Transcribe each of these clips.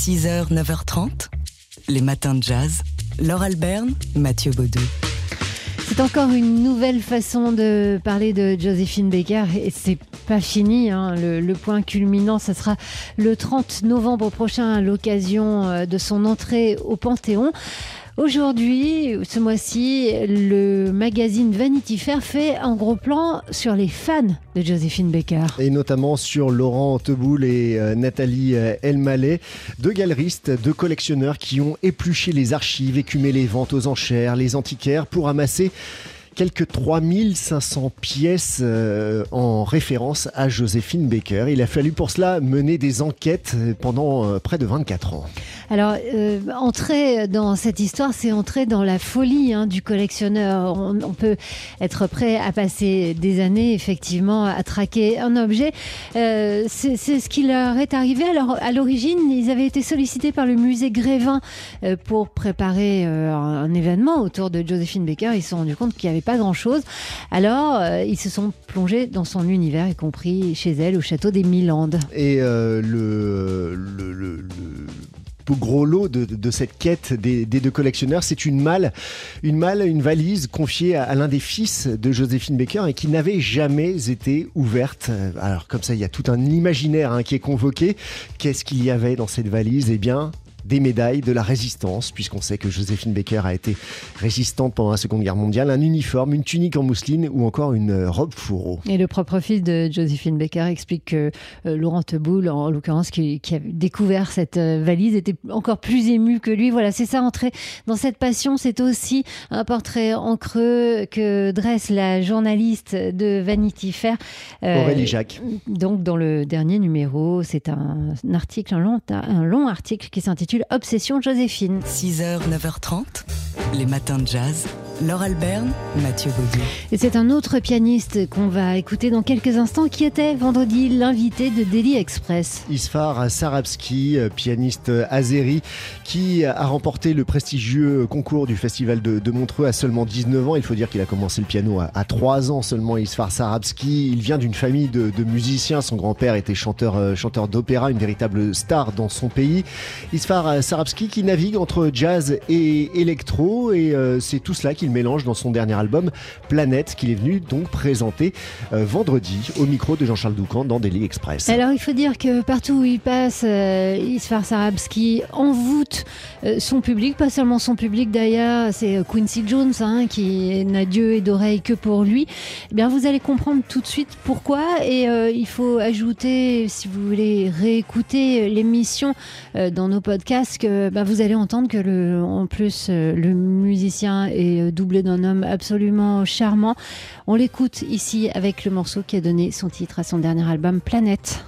6h, 9h30, les matins de jazz. Laure Alberne, Mathieu Baudou. C'est encore une nouvelle façon de parler de Joséphine Baker et c'est pas fini. Hein. Le, le, point culminant, ce sera le 30 novembre prochain à l'occasion euh, de son entrée au Panthéon. Aujourd'hui, ce mois-ci, le magazine Vanity Fair fait un gros plan sur les fans de Joséphine Baker. Et notamment sur Laurent Teboul et euh, Nathalie euh, Elmaleh, deux galeristes, deux collectionneurs qui ont épluché les archives, écumé les ventes aux enchères, les antiquaires pour amasser quelques 3500 pièces euh, en référence à Joséphine Baker. Il a fallu pour cela mener des enquêtes pendant près de 24 ans. Alors, euh, entrer dans cette histoire, c'est entrer dans la folie hein, du collectionneur. On, on, peut être prêt à passer des années, effectivement, à traquer un objet. Euh, c'est ce qui leur est arrivé. Alors, à l'origine, ils avaient été sollicités par le musée Grévin euh, pour préparer euh, un événement autour de Joséphine Baker. Ils se sont rendus compte qu'il n'y avait pas grand-chose. Alors, euh, ils se sont plongés dans son univers, y compris chez elle, au château des Milandes. Et le, le, le, le gros lot de, cette quête des, deux collectionneurs, c'est une malle, une malle, une valise confiée à, à l'un des fils de Joséphine Baker et qui n'avait jamais été ouverte. Alors comme ça, il y a tout un imaginaire hein, qui est convoqué. Qu'est-ce qu'il y avait dans cette valise? Eh bien, des médailles de la résistance, puisqu'on sait que Joséphine Baker a été résistante pendant la Seconde Guerre mondiale, un uniforme, une tunique en mousseline ou encore une robe fourreau. Et le propre fils de Joséphine Baker explique que euh, Laurent Teboul, en l'occurrence, qui, qui, a découvert cette euh, valise, était encore plus ému que lui. Voilà, c'est ça, entrer dans cette passion, c'est aussi un portrait en creux que dresse la journaliste de Vanity Fair. Euh, Aurélie Jacques. Donc, dans le dernier numéro, c'est un, un, article, un long, un long article qui s'intitule Obsession Joséphine. 6h, 9h30, les matins de jazz. Laure Alberne, Mathieu Baudou. Et c'est un autre pianiste qu'on va écouter dans quelques instants qui était vendredi l'invité de Daily Express. Isfar Sarabski, pianiste azéri, qui a remporté le prestigieux concours du festival de, de Montreux à seulement 19 ans. Il faut dire qu'il a commencé le piano à, à 3 ans seulement, Isfar Sarabski. Il vient d'une famille de, de, musiciens. Son grand-père était chanteur, euh, chanteur d'opéra, une véritable star dans son pays. Isfar Sarabski qui navigue entre jazz et électro et euh, c'est tout cela qu'il mélange dans son dernier album Planète qu'il est venu donc présenter euh, vendredi au micro de Jean-Charles Doucan dans Daily Express. Alors il faut dire que partout où il passe, euh, Isfar Sarabski envoûte euh, son public, pas seulement son public d'ailleurs, c'est Quincy Jones hein, qui n'a Dieu et d'oreille que pour lui. Eh bien vous allez comprendre tout de suite pourquoi et euh, il faut ajouter si vous voulez réécouter l'émission euh, dans nos podcasts que bah, vous allez entendre que en plus le musicien est doublé d'un homme absolument charmant. On l'écoute ici avec le morceau qui a donné son titre à son dernier album Planète.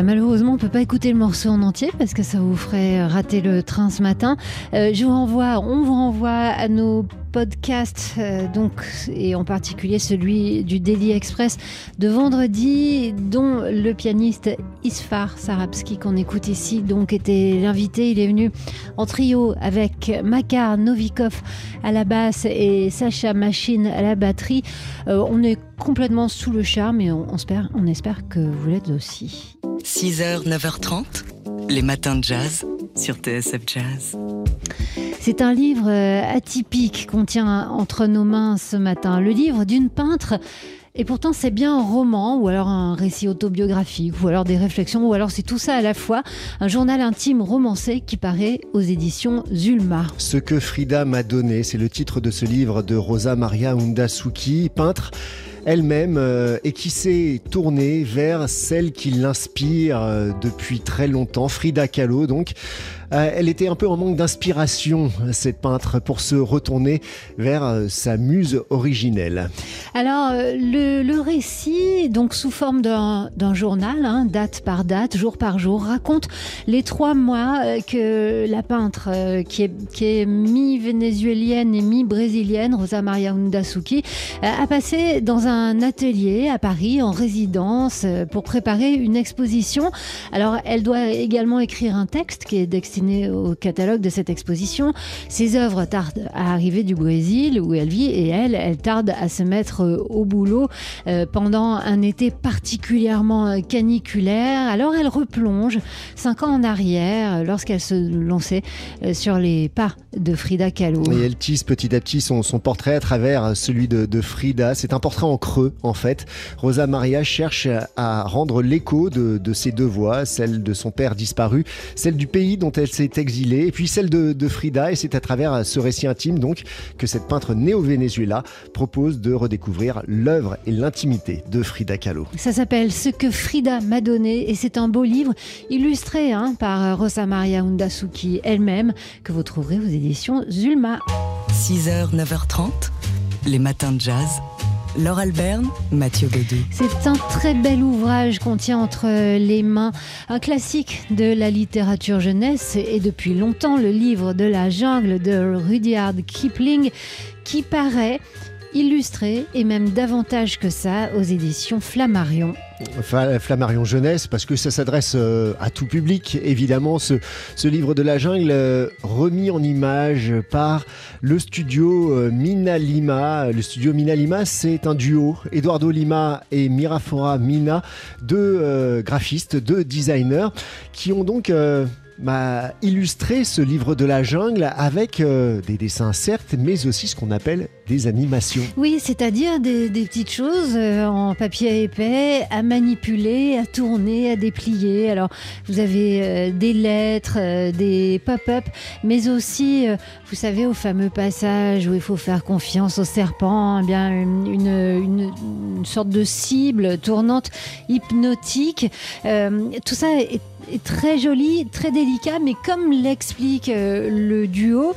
Voilà, malheureusement, on peut pas écouter le morceau en entier parce que ça vous ferait rater le train ce matin. Euh, je vous renvoie, on vous renvoie à nos podcasts, euh, donc, et en particulier celui du Daily Express de vendredi, dont le pianiste Isfar Sarabski, qu'on écoute ici, donc était l'invité. Il est venu en trio avec Makar Novikov à la basse et Sacha Machine à la batterie. Euh, on est complètement sous le charme et on espère, on espère que vous l'êtes aussi. 6h, 9h30, les matins de jazz sur TSF Jazz. C'est un livre euh, atypique qu'on tient entre nos mains ce matin. Le livre d'une peintre. Et pourtant, c'est bien un roman, ou alors un récit autobiographique, ou alors des réflexions, ou alors c'est tout ça à la fois. Un journal intime romancé qui paraît aux éditions Zulma. Ce que Frida m'a donné, c'est le titre de ce livre de Rosa Maria Undasuki, peintre elle-même euh, et qui s'est tournée vers celle qui l'inspire euh, depuis très longtemps, Frida Kahlo donc. Euh, elle était un peu en manque d'inspiration, cette peintre, pour se retourner vers euh, sa muse originelle. Alors, euh, le, récit, donc sous forme d'un journal, hein, date par date, jour par jour, raconte les trois mois que la peintre, qui est, mi-vénézuélienne et mi-brésilienne, Rosa Maria Undasuki, a passé dans un atelier à Paris, en résidence, pour préparer une exposition. Alors, elle doit également écrire un texte qui est destiné au catalogue de cette exposition. Ses œuvres tardent à arriver du Brésil où elle vit et elle, elle tarde à se mettre euh, au boulot euh, pendant un été particulièrement euh, caniculaire. Alors elle replonge cinq ans en arrière lorsqu'elle se lançait sur les pas de Frida Kahlo. Et elle tisse petit à petit son, son portrait à travers celui de, de Frida. C'est un portrait en creux en fait. Rosa Maria cherche à rendre l'écho de, de ses deux voix, celle de son père disparu, celle du pays dont elle s'est exilée, et puis celle de, Frida. Et c'est à travers ce récit intime donc que cette peintre née au Venezuela propose de redécouvrir l'œuvre et l'intimité de Frida Kahlo. Ça s'appelle Ce que Frida m'a donné et c'est un beau livre illustré hein, par Rosa Maria Undasuki elle-même que vous trouverez aux éditions Zulma. 6h, 9h30, les matins de jazz. Laure Alberne, Mathieu Baudou. C'est un très bel ouvrage qu'on tient entre les mains, un classique de la littérature jeunesse et depuis longtemps le livre de la jungle de Rudyard Kipling qui paraît illustré et même davantage que ça aux éditions Flammarion. Flammarion Jeunesse, parce que ça s'adresse euh, à tout public, évidemment, ce, livre de la jungle euh, remis en image par le studio euh, Mina Lima. Le studio Mina Lima, c'est un duo, Eduardo Lima et Mirafora Mina, deux graphistes, deux designers, qui ont donc m'a illustré ce livre de la jungle avec euh, des dessins certes, mais aussi ce qu'on appelle des animations. Oui, c'est-à-dire des, petites choses euh, en papier épais à manipuler, à tourner, à déplier. Alors, vous avez euh, des lettres, des pop-up, mais aussi, vous savez, au fameux passage où il faut faire confiance au serpent, eh bien une, une, sorte de cible tournante hypnotique. tout ça est très joli, très délicat, mais comme l'explique euh, le duo,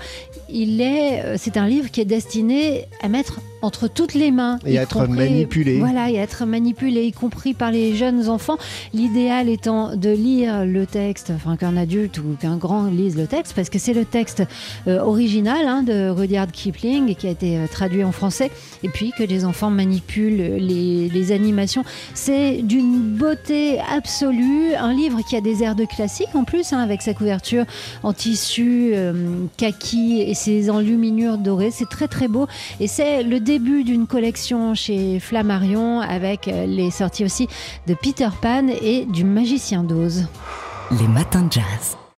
euh, c'est un livre qui est destiné à mettre entre toutes les mains. Et être compris, manipulé. Voilà, et être manipulé, y compris par les jeunes enfants. L'idéal étant de lire le texte, enfin qu'un adulte ou qu'un grand lise le texte, parce que c'est le texte euh, original hein, de Rudyard Kipling qui a été euh, traduit en français, et puis que les enfants manipulent les, les animations. C'est d'une beauté absolue, un livre qui a des airs de classique en plus, hein, avec sa couverture en tissu euh, kaki et ses enluminures dorées. C'est très très beau, et c'est le début d'une collection chez Flammarion avec euh, les sorties aussi de Peter Pan et du Magicien d'Oz. Les matins de jazz.